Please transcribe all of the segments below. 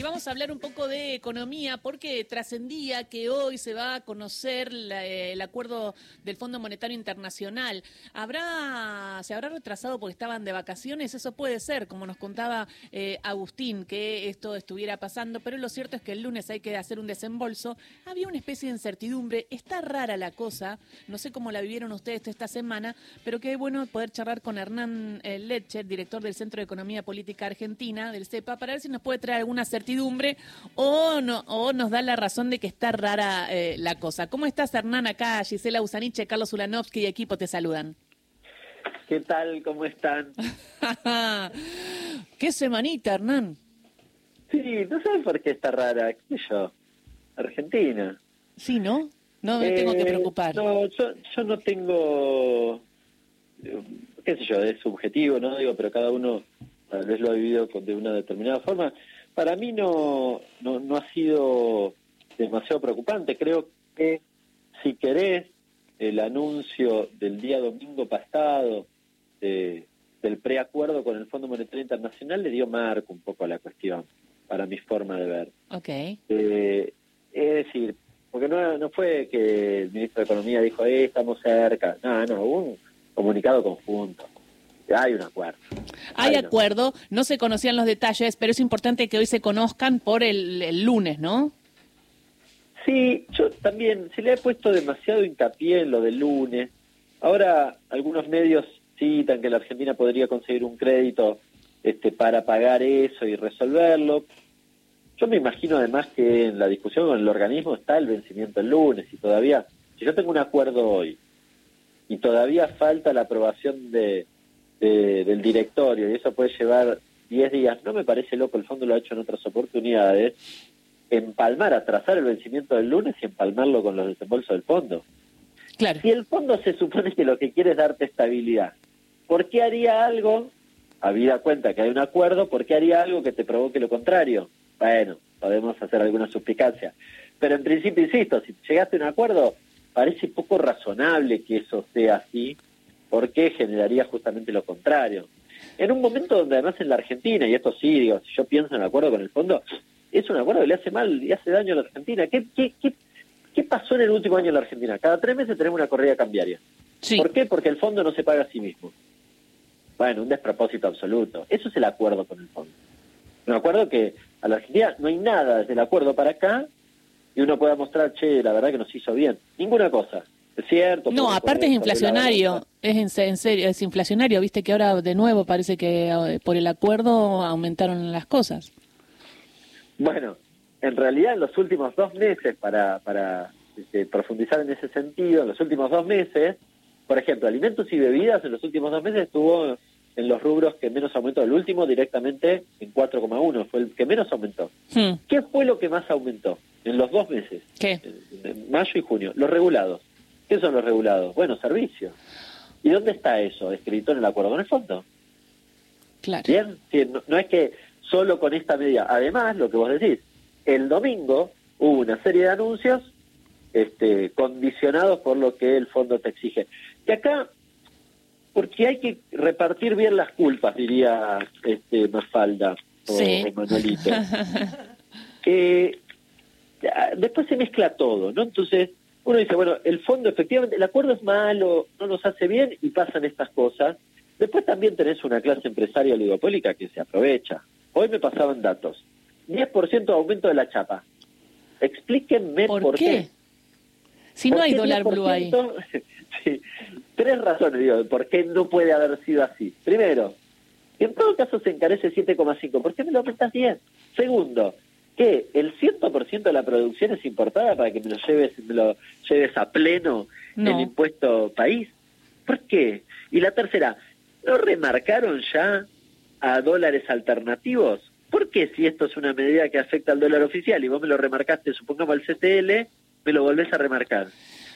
Y vamos a hablar un poco de economía porque trascendía que hoy se va a conocer eh, el acuerdo del Fondo Monetario Internacional. ¿Habrá, ¿Se habrá retrasado porque estaban de vacaciones? Eso puede ser, como nos contaba eh, Agustín, que esto estuviera pasando, pero lo cierto es que el lunes hay que hacer un desembolso. Había una especie de incertidumbre. Está rara la cosa. No sé cómo la vivieron ustedes esta semana, pero qué bueno poder charlar con Hernán eh, Letcher, director del Centro de Economía Política Argentina, del CEPA, para ver si nos puede traer alguna certidumbre o, no, o nos da la razón de que está rara eh, la cosa. ¿Cómo estás, Hernán? Acá Gisela Usaniche, Carlos Ulanovsky y equipo te saludan. ¿Qué tal? ¿Cómo están? ¿Qué semanita, Hernán? Sí, no sé por qué está rara, qué sé yo. Argentina. Sí, ¿no? No me tengo que eh, preocupar. No, yo, yo no tengo, qué sé yo, es subjetivo, ¿no? Digo, pero cada uno tal vez lo ha vivido de una determinada forma para mí no, no, ha sido demasiado preocupante. Creo que si querés el anuncio del día domingo pasado del preacuerdo con el Fondo Monetario Internacional le dio marco un poco a la cuestión, para mi forma de ver. Okay. Eh, es decir, porque no, no fue que el ministro de Economía dijo, eh, estamos cerca. No, no, hubo un comunicado conjunto. Hay un acuerdo. Hay, acuerdo, no se conocían los detalles, pero es importante que hoy se conozcan por el, lunes, ¿no? Sí, yo también se le he puesto demasiado hincapié en lo del lunes. Ahora algunos medios citan que la Argentina podría conseguir un crédito este, para pagar eso y resolverlo. Yo me imagino además que en la discusión con el organismo está el vencimiento el lunes y todavía, si yo tengo un acuerdo hoy y todavía falta la aprobación de, del directorio y eso puede llevar 10 días, no me parece loco, el fondo lo ha hecho en otras oportunidades, empalmar, atrasar el vencimiento del lunes y empalmarlo con los desembolsos del fondo. Claro. Si el fondo se supone que lo que quiere es darte estabilidad, ¿por qué haría algo, habida cuenta que hay un acuerdo, por qué haría algo que te provoque lo contrario? Bueno, podemos hacer alguna suspicacia. Pero en principio, insisto, si llegaste a un acuerdo, parece poco razonable que eso sea así, porque generaría justamente lo contrario. En un momento donde además en la Argentina, y esto sí, digo, si yo pienso en el acuerdo con el fondo, es un acuerdo que le hace mal y hace daño a la Argentina. ¿Qué, qué, qué, qué pasó en el último año en la Argentina? Cada tres meses tenemos una corrida cambiaria. ¿Por qué? Porque el fondo no se paga a sí mismo. Bueno, un despropósito absoluto. Eso es el acuerdo con el fondo. Un acuerdo que a la Argentina no hay nada desde el acuerdo para acá y uno pueda mostrar, che, la verdad que nos hizo bien. Ninguna cosa. Es cierto. No, aparte es inflacionario, es en, serio, es inflacionario, viste que ahora de nuevo parece que eh, por el acuerdo aumentaron las cosas. Bueno, en realidad en los últimos dos meses, para, para este, profundizar en ese sentido, en los últimos dos meses, por ejemplo, alimentos y bebidas en los últimos dos meses estuvo en los rubros que menos aumentó. El último directamente en 4,1, fue el que menos aumentó. Hmm. ¿Qué fue lo que más aumentó en los dos meses? ¿Qué? En mayo y junio. Los regulados. ¿Qué son los regulados? Bueno, servicios. ¿Y dónde está eso escrito en el acuerdo con el fondo? Claro. Bien, no, es que solo con esta medida. Además, lo que vos decís, el domingo hubo una serie de anuncios este, condicionados por lo que el fondo te exige. Y acá, porque hay que repartir bien las culpas, diría este, Mafalda o, sí. Manolito. después se mezcla todo, ¿no? Entonces, uno dice, bueno, el fondo efectivamente, el acuerdo es malo, no nos hace bien y pasan estas cosas. Después también tenés una clase empresaria oligopólica que se aprovecha. Hoy me pasaban datos. 10% de aumento de la chapa. Explíquenme por, qué? Si no hay dólar blue ahí. sí, tres razones, digo, por qué no puede haber sido así. Primero, en todo caso se encarece 7,5. ¿Por qué me lo aumentas 10? Segundo, que el 100% de la producción es importada para que me lo lleves, me lo lleves a pleno el impuesto país. ¿Por qué? Y la tercera, ¿no remarcaron ya a dólares alternativos? ¿Por qué si esto es una medida que afecta al dólar oficial y vos me lo remarcaste, supongamos al CTL, me lo volvés a remarcar?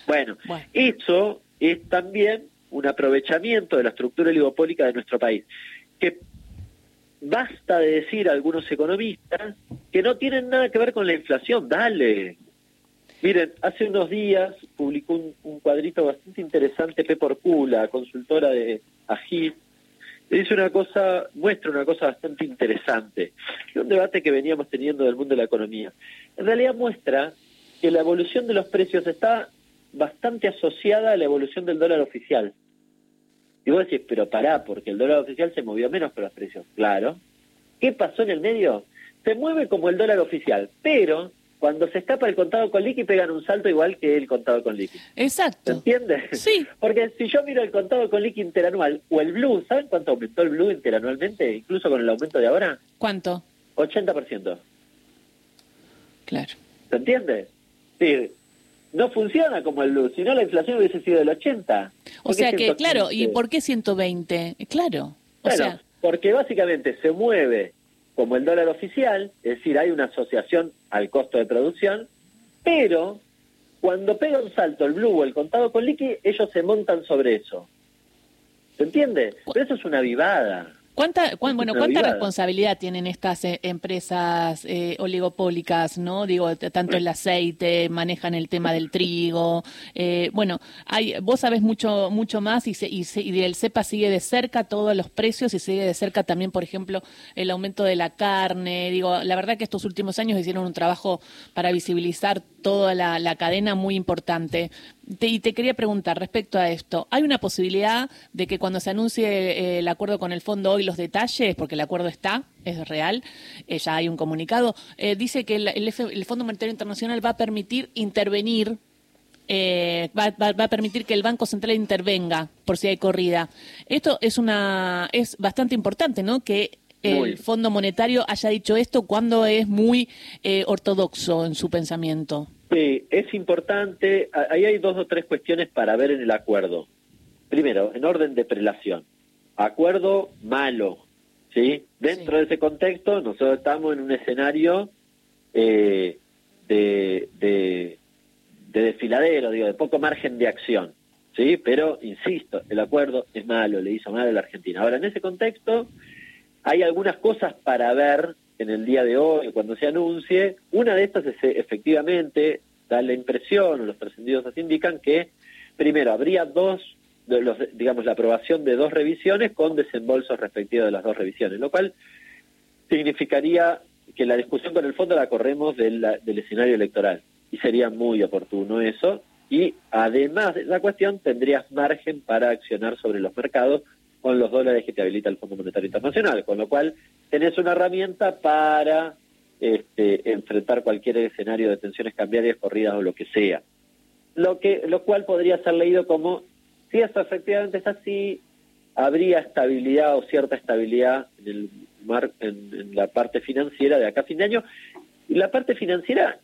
Bueno, bueno. eso es también un aprovechamiento de la estructura oligopólica de nuestro país, que basta de decir a algunos economistas que no tienen nada que ver con la inflación, dale. Miren, hace unos días publicó un, cuadrito bastante interesante Pepe Orcula, consultora de AGIS, dice una cosa, muestra una cosa bastante interesante. Es un debate que veníamos teniendo del mundo de la economía. En realidad muestra que la evolución de los precios está bastante asociada a la evolución del dólar oficial. Y vos decís, pero pará, porque el dólar oficial se movió menos que los precios. Claro. ¿Qué pasó en el medio? Se mueve como el dólar oficial, pero cuando se escapa el contado con liqui pegan un salto igual que el contado con liqui. Exacto. ¿Entiendes? Sí. Porque si yo miro el contado con liqui interanual o el blue, ¿saben cuánto aumentó el blue interanualmente? Incluso con el aumento de ahora. ¿Cuánto? 80%. Claro. ¿Se entiende? Sí. No funciona como el blue, si no la inflación hubiese sido del 80. O sea que, claro, ¿y por qué 120? Claro. O sea... porque básicamente se mueve como el dólar oficial, es decir, hay una asociación al costo de producción, pero cuando pega un salto el blue o el contado con liqui, ellos se montan sobre eso. ¿Se entiende? Pero eso es una vivada. ¿Cuánta, bueno, ¿cuánta responsabilidad tienen estas eh, empresas eh, oligopólicas, no? Digo, tanto el aceite, manejan el tema del trigo. Eh, bueno, hay, vos sabés mucho mucho más y, y, el CEPA sigue de cerca todos los precios y sigue de cerca también, por ejemplo, el aumento de la carne. Digo, la verdad que estos últimos años hicieron un trabajo para visibilizar toda la, cadena muy importante. Y te quería preguntar respecto a esto, ¿hay una posibilidad de que cuando se anuncie eh, el acuerdo con el fondo hoy los detalles, porque el acuerdo está, es real, eh, ya hay un comunicado, eh, dice que el, Fondo Monetario Internacional va a permitir intervenir va, va, a permitir que el Banco Central intervenga por si hay corrida. Esto es una es bastante importante, ¿no? Que el Fondo Monetario haya dicho esto cuando es muy eh, ortodoxo en su pensamiento. Sí, es importante. Ahí hay dos o tres cuestiones para ver en el acuerdo. Primero, en orden de prelación. Acuerdo malo, ¿sí? Dentro de ese contexto, nosotros estamos en un escenario eh, de, de, de desfiladero, digo, de poco margen de acción, ¿sí? Pero, insisto, el acuerdo es malo, le hizo mal a la Argentina. Ahora, en ese contexto, hay algunas cosas para ver en el día de hoy, cuando se anuncie. Una de estas es efectivamente, da la impresión, o los trascendidos así indican, que primero habría dos, de los, digamos, la aprobación de dos revisiones con desembolsos respectivos de las dos revisiones, lo cual significaría que la discusión con el fondo la corremos del, del escenario electoral y sería muy oportuno eso. Y además de la cuestión, tendrías margen para accionar sobre los mercados con los dólares que te habilita el Fondo Monetario Internacional, con lo cual tenés una herramienta para este, enfrentar cualquier escenario de tensiones cambiarias, corridas o lo que sea. Lo, que, lo cual podría ser leído como, si eso efectivamente es así, habría estabilidad o cierta estabilidad en, el mar, en la parte financiera de acá a fin de año. Y la parte financiera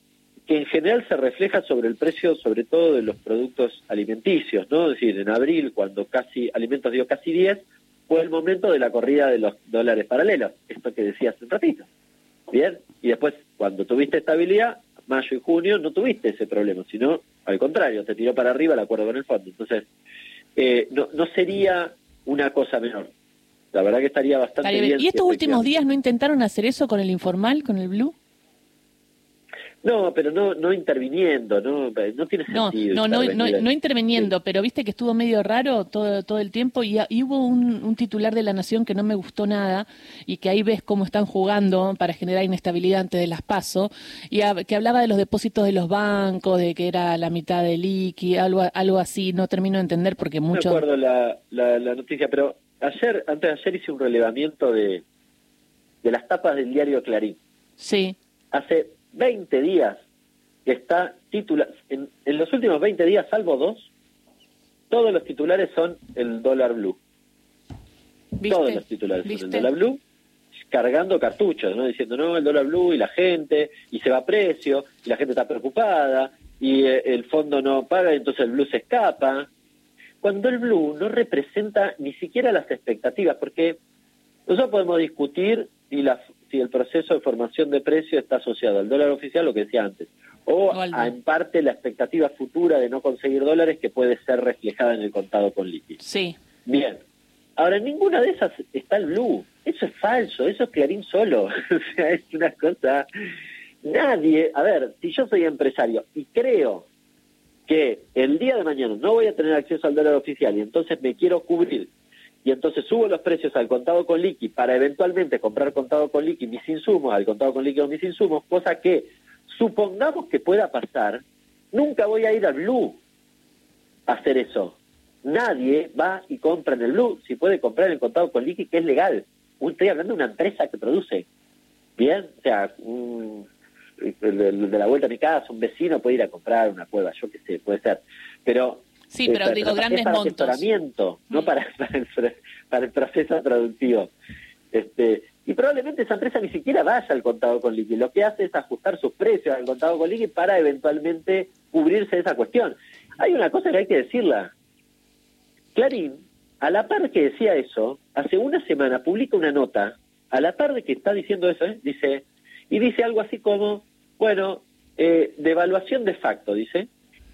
que en general se refleja sobre el precio, sobre todo de los productos alimenticios, ¿no? Es decir, en abril, cuando casi alimentos dio casi 10, fue el momento de la corrida de los dólares paralelos, esto que decía hace un ratito. Bien, y después, cuando tuviste estabilidad, mayo y junio, no tuviste ese problema, sino al contrario, te tiró para arriba el acuerdo con el fondo. Entonces, eh, no, no sería una cosa menor. La verdad que estaría bastante bien. ¿Y estos últimos días no intentaron hacer eso con el informal, con el blue? No, pero no, no interviniendo, no, no tiene sentido. No, no, no, no, interviniendo, pero viste que estuvo medio raro todo, todo el tiempo y, hubo un, titular de la Nación que no me gustó nada y que ahí ves cómo están jugando para generar inestabilidad antes de las PASO y que hablaba de los depósitos de los bancos, de que era la mitad del ICI, algo, algo así, no termino de entender porque mucho... No acuerdo la, la, la noticia, pero ayer, antes de ayer hice un relevamiento de, de las tapas del diario Clarín. Sí. Hace 20 días que está titular, en, los últimos 20 días, salvo dos, todos los titulares son el dólar blue. Todos los titulares son el dólar blue, cargando cartuchos, ¿no? Diciendo, no, el dólar blue y la gente, y se va a precio, y la gente está preocupada, y eh, el fondo no paga, y entonces el blue se escapa. Cuando el blue no representa ni siquiera las expectativas, porque nosotros podemos discutir si la, si el proceso de formación de precio está asociado al dólar oficial, lo que decía antes, o a, en parte la expectativa futura de no conseguir dólares que puede ser reflejada en el contado con líquido. Sí. Bien. Ahora, en ninguna de esas está el blue. Eso es falso, eso es Clarín solo. o sea, es una cosa... Nadie, a ver, si yo soy empresario y creo que el día de mañana no voy a tener acceso al dólar oficial y entonces me quiero cubrir y entonces subo los precios al contado con liqui para eventualmente comprar contado con liqui mis insumos, al contado con liqui mis insumos, cosa que supongamos que pueda pasar, nunca voy a ir al Blue a hacer eso. Nadie va y compra en el Blue si puede comprar en el contado con liqui que es legal. Estoy hablando de una empresa que produce. Bien, o sea, de la vuelta a mi casa, un vecino puede ir a comprar una cueva, yo qué sé, puede ser. Pero Sí, pero eh, digo, grandes para montos. no mm. para, para, el, proceso productivo. Este, y probablemente esa empresa ni siquiera vaya al contado con liqui. Lo que hace es ajustar sus precios al contado con liqui para eventualmente cubrirse de esa cuestión. Hay una cosa que hay que decirla. Clarín, a la par que decía eso, hace una semana publica una nota, a la par de que está diciendo eso, ¿eh? dice, y dice algo así como, bueno, eh, devaluación de facto, dice,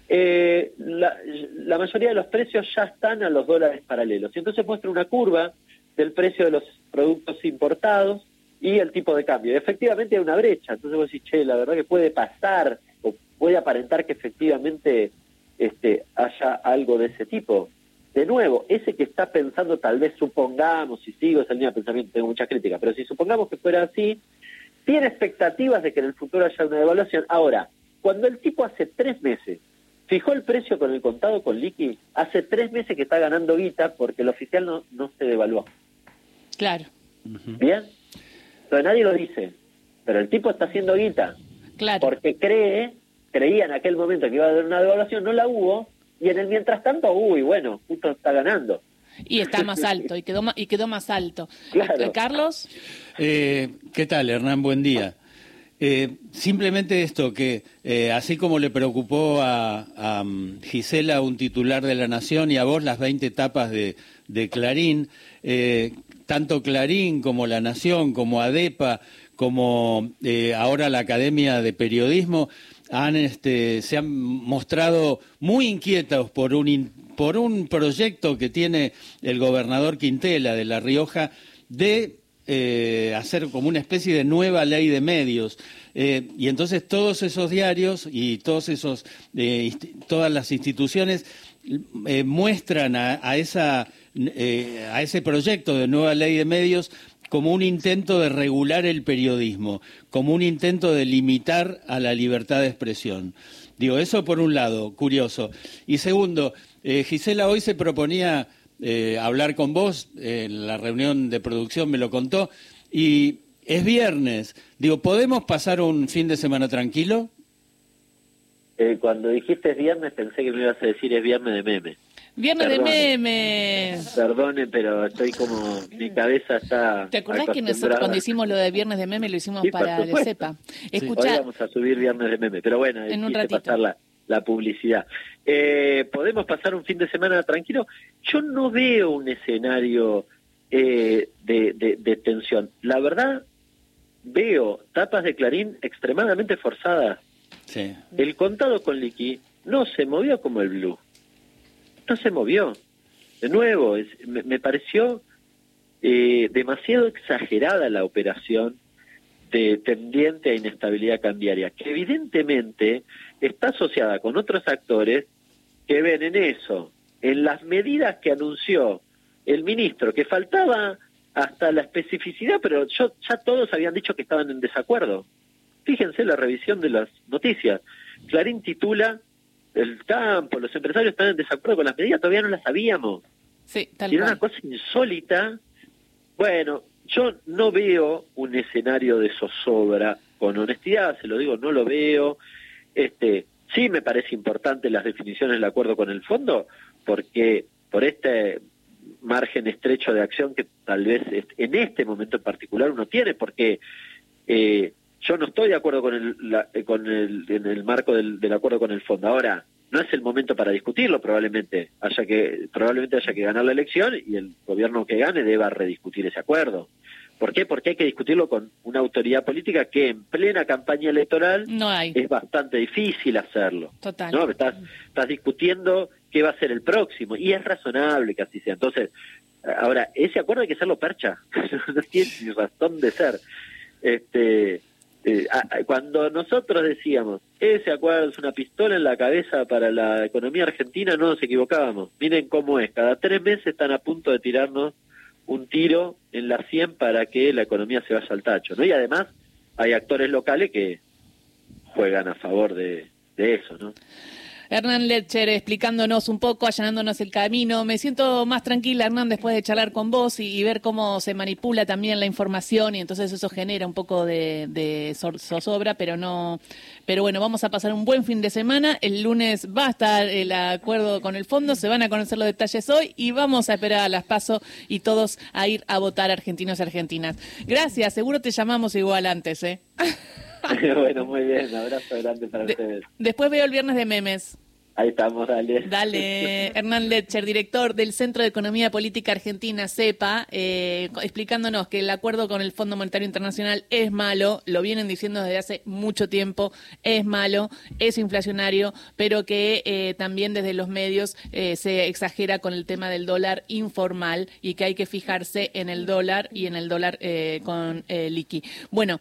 eh, la, la, mayoría de los precios ya están a los dólares paralelos. Y entonces muestra una curva del precio de los productos importados y el tipo de cambio. Y efectivamente hay una brecha. Entonces vos decís, che, la verdad que puede pasar o puede aparentar que efectivamente este, haya algo de ese tipo. De nuevo, ese que está pensando, tal vez supongamos, si sigo esa línea de pensamiento, tengo mucha crítica, pero si supongamos que fuera así, tiene expectativas de que en el futuro haya una devaluación. Ahora, cuando el tipo hace tres meses fijó el precio con el contado con liqui, hace tres meses que está ganando guita porque el oficial no, no se devaluó. Claro. ¿Bien? Pero nadie lo dice. Pero el tipo está haciendo guita. Claro. Porque cree, creía en aquel momento que iba a haber una devaluación, no la hubo, y en el mientras tanto, uy, bueno, justo está ganando. Y está más alto, y quedó, y quedó más alto. Claro. ¿Carlos? Eh, ¿Qué tal, Hernán? Buen día. Eh, simplemente esto, que eh, así como le preocupó a, mm, Gisela, un titular de la Nación, y a vos las 20 etapas de, Clarín, eh, tanto Clarín como la Nación, como ADEPA, como ahora la Academia de Periodismo, han, este, se han mostrado muy inquietos por un, por un proyecto que tiene el gobernador Quintela de La Rioja de eh, hacer como una especie de nueva ley de medios. Eh, y entonces todos esos diarios y todos esos, eh, todas las instituciones muestran a, esa, a ese proyecto de nueva ley de medios como un intento de regular el periodismo, como un intento de limitar a la libertad de expresión. Digo, eso por un lado, curioso. Y segundo, Gisela hoy se proponía eh, hablar con vos, en la reunión de producción me lo contó, y es viernes. Digo, ¿podemos pasar un fin de semana tranquilo? Eh, cuando dijiste es viernes pensé que me ibas a decir es viernes de meme. Viernes de meme. Perdone, pero estoy como. Mi cabeza está. ¿Te acordás que nosotros cuando hicimos lo de Viernes de Meme lo hicimos para el CEPA? Escuchá. Hoy vamos a subir Viernes de Meme, pero bueno, en un ratito. pasarla la publicidad. Eh, ¿Podemos pasar un fin de semana tranquilo? Yo no veo un escenario eh, de, tensión. La verdad, veo tapas de Clarín extremadamente forzadas. El contado con liqui no se movió como el blue. No se movió. De nuevo, me, pareció eh, demasiado exagerada la operación de tendiente a inestabilidad cambiaria, que evidentemente está asociada con otros actores que ven en eso, en las medidas que anunció el ministro, que faltaba hasta la especificidad, pero yo, ya todos habían dicho que estaban en desacuerdo. Fíjense la revisión de las noticias. Clarín titula el campo, los empresarios están en desacuerdo con las medidas, todavía no las sabíamos. Sí, tal y era una cosa insólita. Bueno, yo no veo un escenario de zozobra, con honestidad, se lo digo, no lo veo. Este, sí me parece importante las definiciones del acuerdo con el fondo, porque por este margen estrecho de acción que tal vez en este momento en particular uno tiene, porque eh, yo no estoy de acuerdo con el, con el, en el marco del acuerdo con el fondo. Ahora, no es el momento para discutirlo probablemente haya que probablemente haya que ganar la elección y el gobierno que gane deba rediscutir ese acuerdo ¿Por qué? Porque hay que discutirlo con una autoridad política que en plena campaña electoral no hay. es bastante difícil hacerlo. Total. ¿no? Estás, estás discutiendo qué va a ser el próximo y es razonable que así sea. Entonces, ahora, ese acuerdo hay que hacerlo percha, no tiene razón de ser. Este, Eh, cuando nosotros decíamos, ese acuerdo es una pistola en la cabeza para la economía argentina, no nos equivocábamos. Miren cómo es, cada tres meses están a punto de tirarnos un tiro en la 100 para que la economía se vaya al tacho. ¿no? Y además hay actores locales que juegan a favor de, de eso. ¿no? Hernán Lercher explicándonos un poco, allanándonos el camino. Me siento más tranquila, Hernán, después de charlar con vos y, ver cómo se manipula también la información y entonces eso genera un poco de, zozobra, pero no. Pero bueno, vamos a pasar un buen fin de semana. El lunes va a estar el acuerdo con el fondo, se van a conocer los detalles hoy y vamos a esperar a las pasos y todos a ir a votar argentinos y argentinas. Gracias, seguro te llamamos igual antes, ¿eh? bueno, muy bien, abrazo grande para ustedes. Después veo el viernes de memes. Ahí estamos, dale. Dale, Hernán Letcher, director del Centro de Economía Política Argentina, CEPA, eh, explicándonos que el acuerdo con el Fondo Monetario Internacional es malo, lo vienen diciendo desde hace mucho tiempo, es malo, es inflacionario, pero que eh, también desde los medios eh, se exagera con el tema del dólar informal y que hay que fijarse en el dólar y en el dólar con liqui. Bueno.